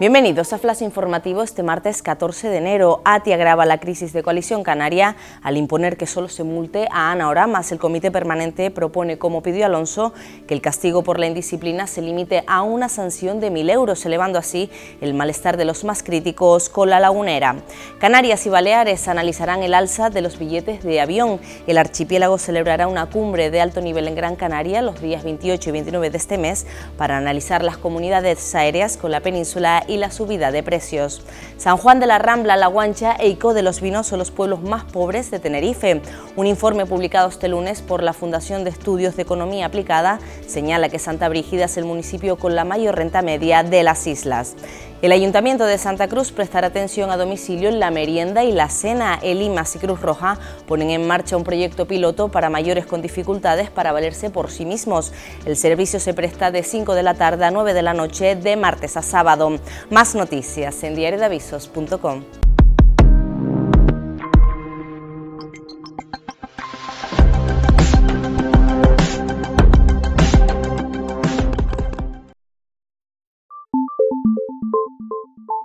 Bienvenidos a Flash Informativo este martes 14 de enero. ATI agrava la crisis de coalición canaria al imponer que solo se multe a Ana Oramas. El comité permanente propone, como pidió Alonso, que el castigo por la indisciplina se limite a una sanción de 1.000 euros, elevando así el malestar de los más críticos con la lagunera. Canarias y Baleares analizarán el alza de los billetes de avión. El archipiélago celebrará una cumbre de alto nivel en Gran Canaria los días 28 y 29 de este mes para analizar las comunidades aéreas con la península y la subida de precios. San Juan de la Rambla, La Guancha e Ico de los Vinos son los pueblos más pobres de Tenerife. Un informe publicado este lunes por la Fundación de Estudios de Economía Aplicada señala que Santa Brígida es el municipio con la mayor renta media de las islas. El Ayuntamiento de Santa Cruz prestará atención a domicilio en la merienda y la cena. El IMAS y Cruz Roja ponen en marcha un proyecto piloto para mayores con dificultades para valerse por sí mismos. El servicio se presta de 5 de la tarde a 9 de la noche de martes a sábado. Más noticias en diariodavisos.com. you